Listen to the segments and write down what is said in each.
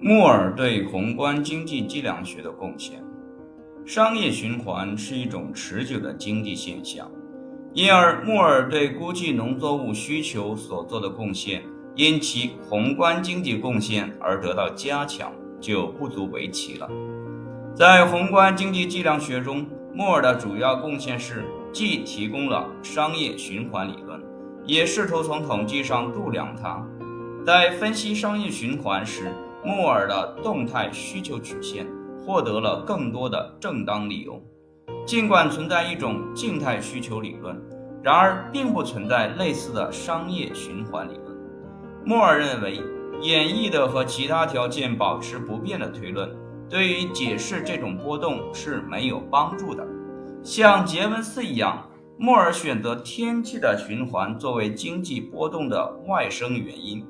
穆尔对宏观经济计量学的贡献。商业循环是一种持久的经济现象，因而穆尔对估计农作物需求所做的贡献，因其宏观经济贡献而得到加强，就不足为奇了。在宏观经济计量学中，穆尔的主要贡献是既提供了商业循环理论，也试图从统计上度量它。在分析商业循环时，穆尔的动态需求曲线。获得了更多的正当理由。尽管存在一种静态需求理论，然而并不存在类似的商业循环理论。莫尔认为，演绎的和其他条件保持不变的推论，对于解释这种波动是没有帮助的。像杰文斯一样，莫尔选择天气的循环作为经济波动的外生原因。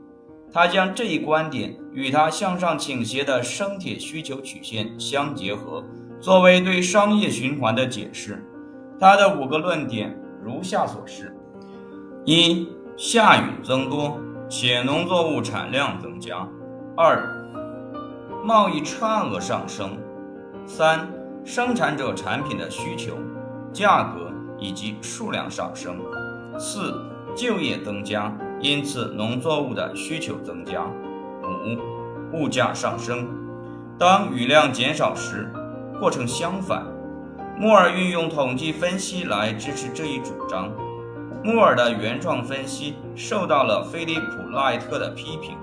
他将这一观点与他向上倾斜的生铁需求曲线相结合，作为对商业循环的解释。他的五个论点如下所示：一、下雨增多，且农作物产量增加；二、贸易差额上升；三、生产者产品的需求、价格以及数量上升；四、就业增加。因此，农作物的需求增加。五、物价上升。当雨量减少时，过程相反。穆尔运用统计分析来支持这一主张。穆尔的原创分析受到了菲利普·赖特的批评。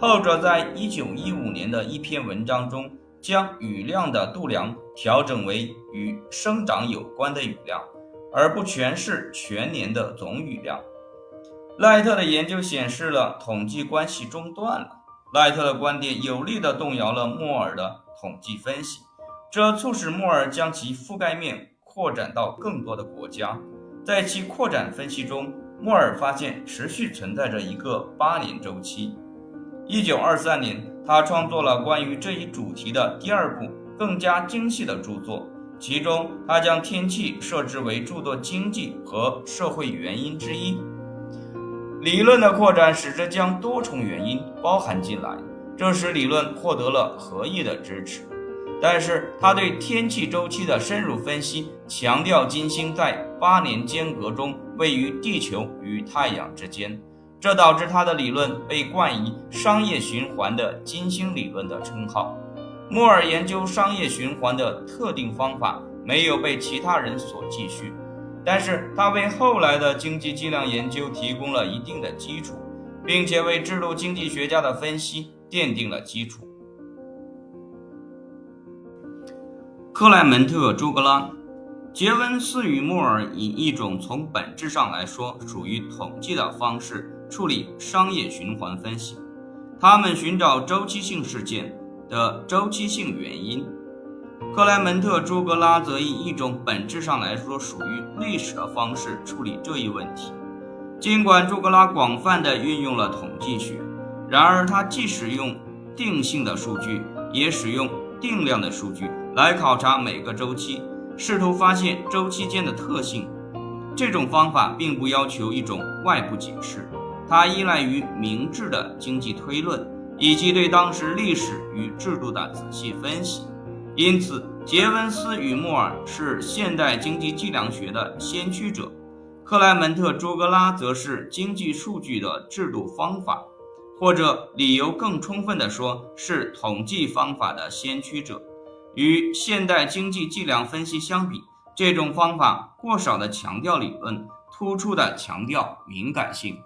后者在1915年的一篇文章中，将雨量的度量调整为与生长有关的雨量，而不全是全年的总雨量。赖特的研究显示了统计关系中断了。赖特的观点有力地动摇了莫尔的统计分析，这促使莫尔将其覆盖面扩展到更多的国家。在其扩展分析中，莫尔发现持续存在着一个八年周期。一九二三年，他创作了关于这一主题的第二部更加精细的著作，其中他将天气设置为诸多经济和社会原因之一。理论的扩展使之将多重原因包含进来，这使理论获得了合意的支持。但是，他对天气周期的深入分析强调金星在八年间隔中位于地球与太阳之间，这导致他的理论被冠以“商业循环的金星理论”的称号。莫尔研究商业循环的特定方法没有被其他人所继续。但是，他为后来的经济计量研究提供了一定的基础，并且为制度经济学家的分析奠定了基础。克莱门特·朱格拉、杰文斯与穆尔以一种从本质上来说属于统计的方式处理商业循环分析，他们寻找周期性事件的周期性原因。克莱门特·朱格拉则以一种本质上来说属于历史的方式处理这一问题。尽管朱格拉广泛地运用了统计学，然而他既使用定性的数据，也使用定量的数据来考察每个周期，试图发现周期间的特性。这种方法并不要求一种外部解释，它依赖于明智的经济推论以及对当时历史与制度的仔细分析。因此，杰文斯与莫尔是现代经济计量学的先驱者，克莱门特·朱格拉则是经济数据的制度方法，或者理由更充分地说，是统计方法的先驱者。与现代经济计量分析相比，这种方法过少地强调理论，突出地强调敏感性。